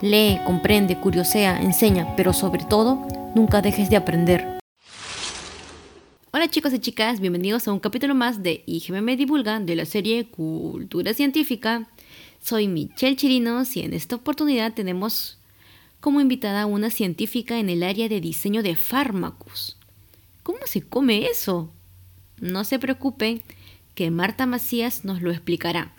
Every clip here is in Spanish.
Lee, comprende, curiosea, enseña, pero sobre todo, nunca dejes de aprender. Hola chicos y chicas, bienvenidos a un capítulo más de IGM Divulga de la serie Cultura Científica. Soy Michelle Chirinos y en esta oportunidad tenemos como invitada a una científica en el área de diseño de fármacos. ¿Cómo se come eso? No se preocupen, que Marta Macías nos lo explicará.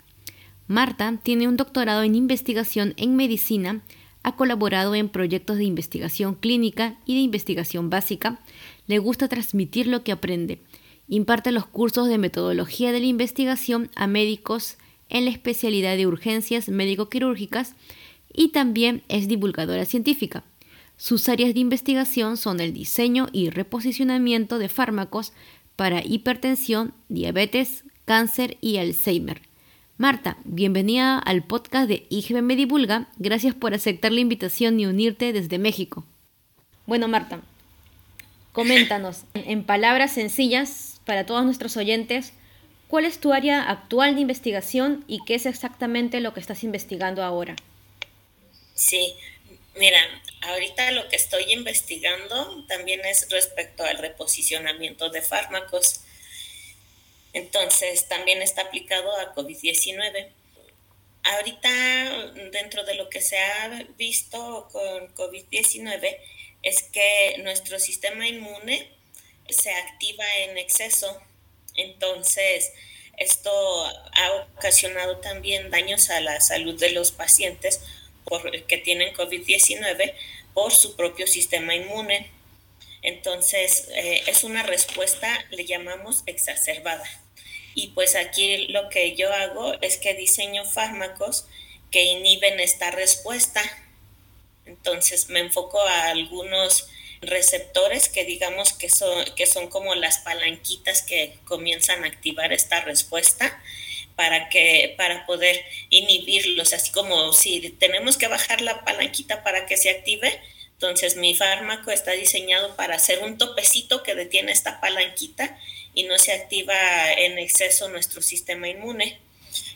Marta tiene un doctorado en investigación en medicina, ha colaborado en proyectos de investigación clínica y de investigación básica, le gusta transmitir lo que aprende. Imparte los cursos de metodología de la investigación a médicos en la especialidad de urgencias médico-quirúrgicas y también es divulgadora científica. Sus áreas de investigación son el diseño y reposicionamiento de fármacos para hipertensión, diabetes, cáncer y Alzheimer. Marta, bienvenida al podcast de IGB Divulga. Gracias por aceptar la invitación y unirte desde México. Bueno, Marta, Coméntanos, en palabras sencillas para todos nuestros oyentes, ¿cuál es tu área actual de investigación y qué es exactamente lo que estás investigando ahora? Sí, mira, ahorita lo que estoy investigando también es respecto al reposicionamiento de fármacos. Entonces, también está aplicado a COVID-19. Ahorita, dentro de lo que se ha visto con COVID-19, es que nuestro sistema inmune se activa en exceso. Entonces, esto ha ocasionado también daños a la salud de los pacientes que tienen COVID-19 por su propio sistema inmune. Entonces, eh, es una respuesta, le llamamos exacerbada. Y pues aquí lo que yo hago es que diseño fármacos que inhiben esta respuesta entonces me enfoco a algunos receptores que digamos que son, que son como las palanquitas que comienzan a activar esta respuesta para que para poder inhibirlos, así como si tenemos que bajar la palanquita para que se active, entonces mi fármaco está diseñado para hacer un topecito que detiene esta palanquita y no se activa en exceso nuestro sistema inmune.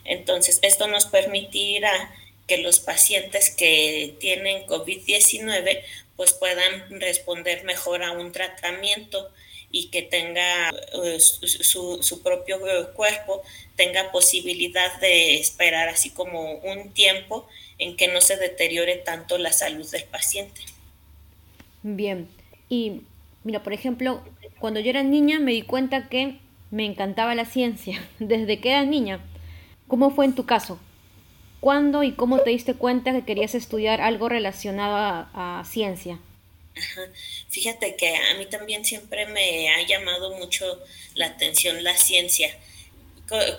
Entonces esto nos permitirá que los pacientes que tienen COVID-19 pues puedan responder mejor a un tratamiento y que tenga eh, su, su, propio cuerpo tenga posibilidad de esperar así como un tiempo en que no se deteriore tanto la salud del paciente. Bien, y mira, por ejemplo, cuando yo era niña me di cuenta que me encantaba la ciencia, desde que era niña. ¿Cómo fue en tu caso? ¿Cuándo y cómo te diste cuenta que querías estudiar algo relacionado a, ciencia? Fíjate que a mí también siempre me ha llamado mucho la atención la ciencia,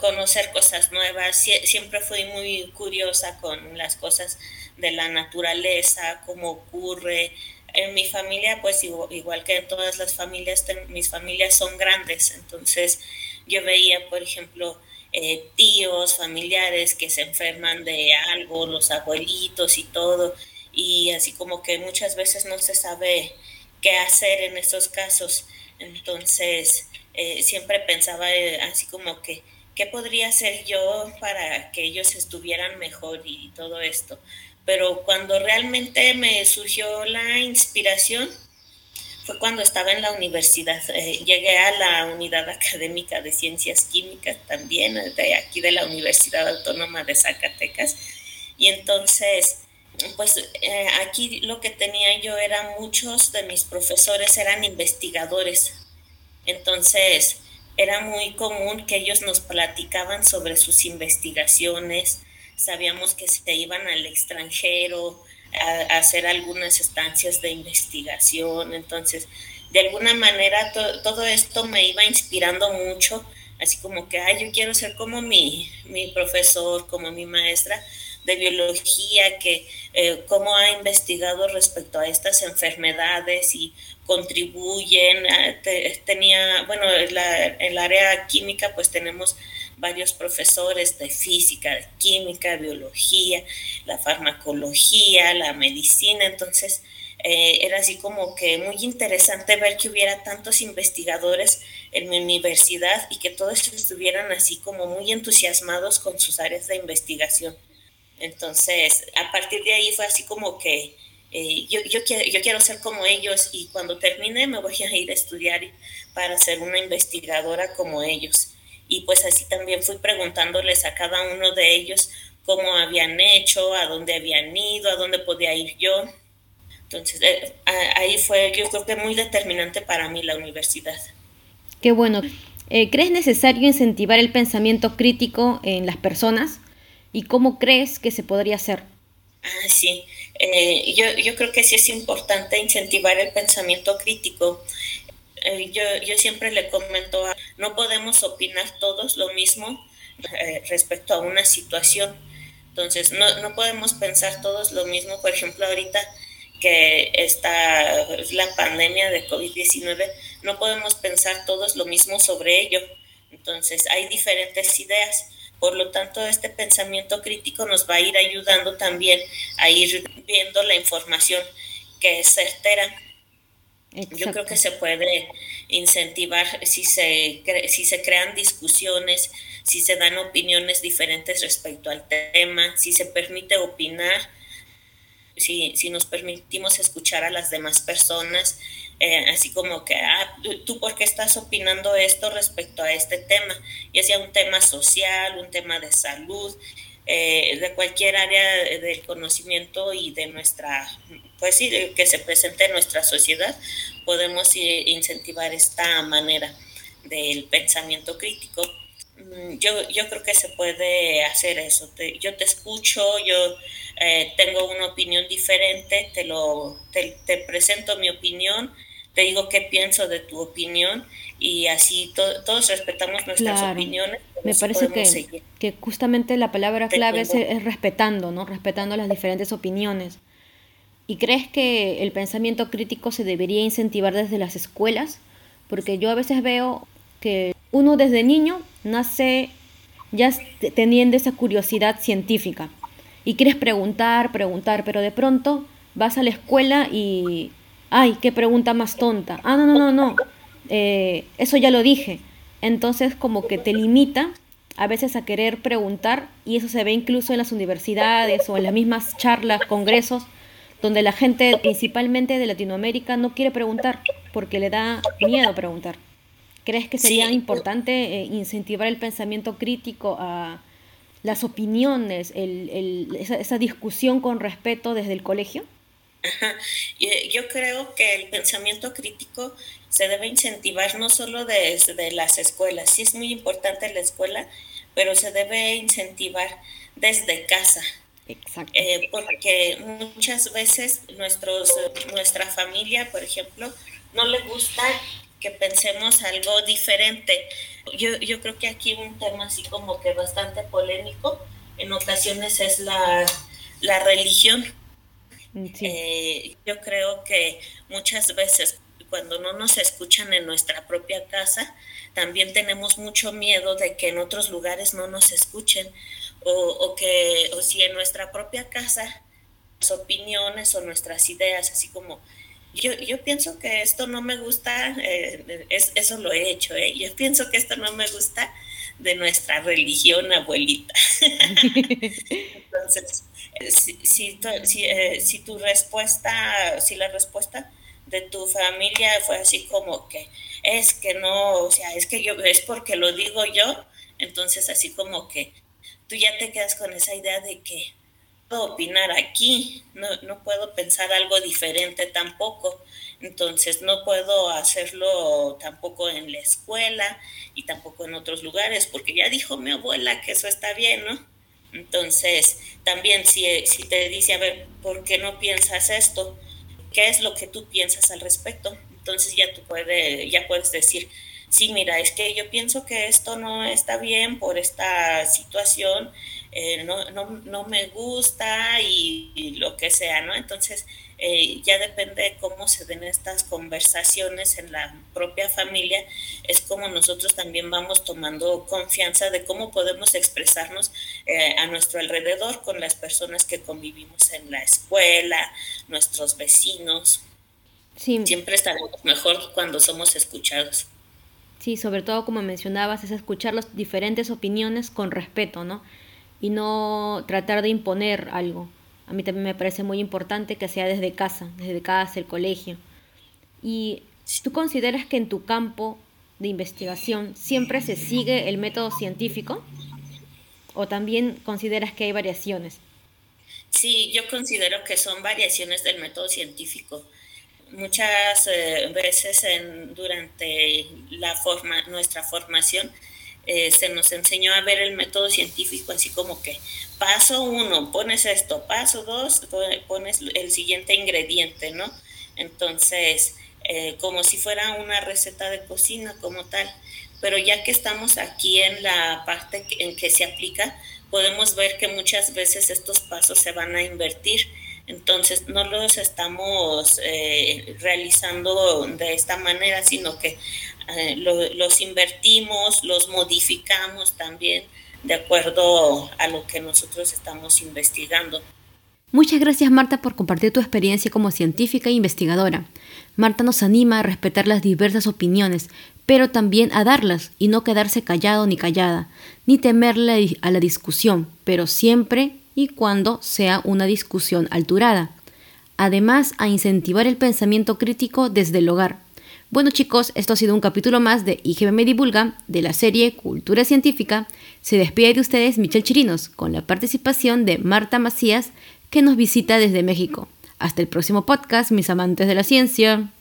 conocer cosas nuevas. siempre fui muy curiosa con las cosas de la naturaleza, cómo ocurre. En mi familia, pues igual que en todas las familias, mis familias son grandes, entonces yo veía, por ejemplo, eh, tíos, familiares que se enferman de algo, los abuelitos y todo, y así como que muchas veces no se sabe qué hacer en estos casos. Entonces, eh, siempre pensaba eh, así como que, ¿qué podría hacer yo para que ellos estuvieran mejor y todo esto? Pero cuando realmente me surgió la inspiración, fue cuando estaba en la universidad. Eh, llegué a la unidad académica de ciencias químicas también, de aquí de la Universidad Autónoma de Zacatecas. Y entonces, pues eh, aquí lo que tenía yo era muchos de mis profesores eran investigadores. Entonces, era muy común que ellos nos platicaban sobre sus investigaciones. Sabíamos que se iban al extranjero, a, hacer algunas estancias de investigación. Entonces, de alguna manera todo esto me iba inspirando mucho, así como que, ay, yo quiero ser como mi, mi profesor, como mi maestra, de biología, que eh, cómo ha investigado respecto a estas enfermedades y contribuyen. tenía, bueno, en, el área química pues tenemos varios profesores de física, de química, biología, la farmacología, la medicina, entonces eh, era así como que muy interesante ver que hubiera tantos investigadores en mi universidad y que todos estuvieran así como muy entusiasmados con sus áreas de investigación. Entonces, a partir de ahí fue así como que eh, yo, yo, quiero, yo quiero ser como ellos y cuando termine me voy a ir a estudiar para ser una investigadora como ellos. Y pues así también fui preguntándoles a cada uno de ellos cómo habían hecho, a dónde habían ido, a dónde podía ir yo. Entonces, eh, ahí fue, yo creo que muy determinante para mí la universidad. Qué bueno. Eh, ¿Crees necesario incentivar el pensamiento crítico en las personas? ¿Y cómo crees que se podría hacer? Ah, sí. Eh, yo, yo creo que sí es importante incentivar el pensamiento crítico. Yo, yo siempre le comento, a, no podemos opinar todos lo mismo respecto a una situación. Entonces, no, no podemos pensar todos lo mismo. Por ejemplo, ahorita que está la pandemia de COVID-19, no podemos pensar todos lo mismo sobre ello. Entonces, hay diferentes ideas. Por lo tanto, este pensamiento crítico nos va a ir ayudando también a ir viendo la información que es certera. Yo creo que se puede incentivar si se, si se crean discusiones, si se dan opiniones diferentes respecto al tema, si se permite opinar si, si nos permitimos escuchar a las demás personas, eh, así como que, ah, tú por qué estás opinando esto respecto a este tema, ya sea un tema social, un tema de salud, eh, de cualquier área del conocimiento y de nuestra, pues sí, que se presente en nuestra sociedad, podemos incentivar esta manera del pensamiento crítico. Mm, yo, yo creo que se puede hacer eso. yo te escucho, yo eh, tengo una opinión diferente, te, lo, te, presento mi opinión, te digo qué pienso de tu opinión y así todos respetamos nuestras opiniones. Me parece que, que, justamente la palabra clave es, es, respetando, ¿no? Respetando las diferentes opiniones. ¿Y crees que el pensamiento crítico se debería incentivar desde las escuelas? Porque yo a veces veo que uno desde niño nace ya teniendo esa curiosidad científica y quieres preguntar, preguntar, pero de pronto vas a la escuela y, ay, qué pregunta más tonta. Ah, no, no, no, no, eh, eso ya lo dije. Entonces como que te limita a veces a querer preguntar y eso se ve incluso en las universidades o en las mismas charlas, congresos, donde la gente principalmente de Latinoamérica no quiere preguntar porque le da miedo preguntar. ¿Crees que sería importante eh, incentivar el pensamiento crítico a las opiniones, esa, discusión con respeto desde el colegio? Yo creo que el pensamiento crítico se debe incentivar no solo desde las escuelas, sí es muy importante la escuela, pero se debe incentivar desde casa. Exacto. Eh, porque muchas veces nuestros, nuestra familia, por ejemplo, no le gusta que pensemos algo diferente. Yo, yo creo que aquí un tema así como que bastante polémico en ocasiones es la, la religión. Eh, yo creo que muchas veces cuando no nos escuchan en nuestra propia casa, también tenemos mucho miedo de que en otros lugares no nos escuchen o, o que o si en nuestra propia casa las opiniones o nuestras ideas, así como yo, yo pienso que esto no me gusta, eh, es, eso lo he hecho, ¿eh? yo pienso que esto no me gusta de nuestra religión abuelita. Entonces, si, si, tu, si, eh, si tu respuesta, si la respuesta de tu familia fue así como que es que no, o sea, es que yo, es porque lo digo yo, entonces así como que tú ya te quedas con esa idea de que opinar aquí, no, no puedo pensar algo diferente tampoco. Entonces no puedo hacerlo tampoco en la escuela y tampoco en otros lugares, porque ya dijo mi abuela que eso está bien, ¿no? Entonces, también si, si te dice, a ver, ¿por qué no piensas esto? ¿Qué es lo que tú piensas al respecto? Entonces ya tú puedes, ya puedes decir, sí, mira, es que yo pienso que esto no está bien por esta situación, eh, no, no, no, me gusta y, lo que sea, ¿no? Entonces, eh, ya depende de cómo se den estas conversaciones en la propia familia, es como nosotros también vamos tomando confianza de cómo podemos expresarnos eh, a nuestro alrededor con las personas que convivimos en la escuela, nuestros vecinos. Siempre estaremos mejor cuando somos escuchados. Sí, sobre todo como mencionabas, es escuchar las diferentes opiniones con respeto, ¿no? Y no tratar de imponer algo. A mí también me parece muy importante que sea desde casa, desde casa, el colegio. Y tú consideras que en tu campo de investigación siempre se sigue el método científico o también consideras que hay variaciones? Sí, yo considero que son variaciones del método científico. Muchas eh, veces en, durante la forma, nuestra formación eh, se nos enseñó a ver el método científico así como que paso uno, pones esto, paso dos, pones el siguiente ingrediente, ¿no? Entonces, eh, como si fuera una receta de cocina como tal. Pero ya que estamos aquí en la parte en que se aplica, podemos ver que muchas veces estos pasos se van a invertir. Entonces, no los estamos eh, realizando de esta manera, sino que eh, los invertimos, los modificamos también de acuerdo a lo que nosotros estamos investigando. Muchas gracias Marta por compartir tu experiencia como científica e investigadora. Marta nos anima a respetar las diversas opiniones, pero también a darlas y no quedarse callado ni callada, ni temerle a la discusión, pero siempre y cuando sea una discusión alturada. Además, a incentivar el pensamiento crítico desde el hogar, bueno chicos, esto ha sido un capítulo más de IGBM Divulga de la serie Cultura Científica. Se despide de ustedes Michelle Chirinos con la participación de Marta Macías que nos visita desde México. Hasta el próximo podcast, mis amantes de la ciencia.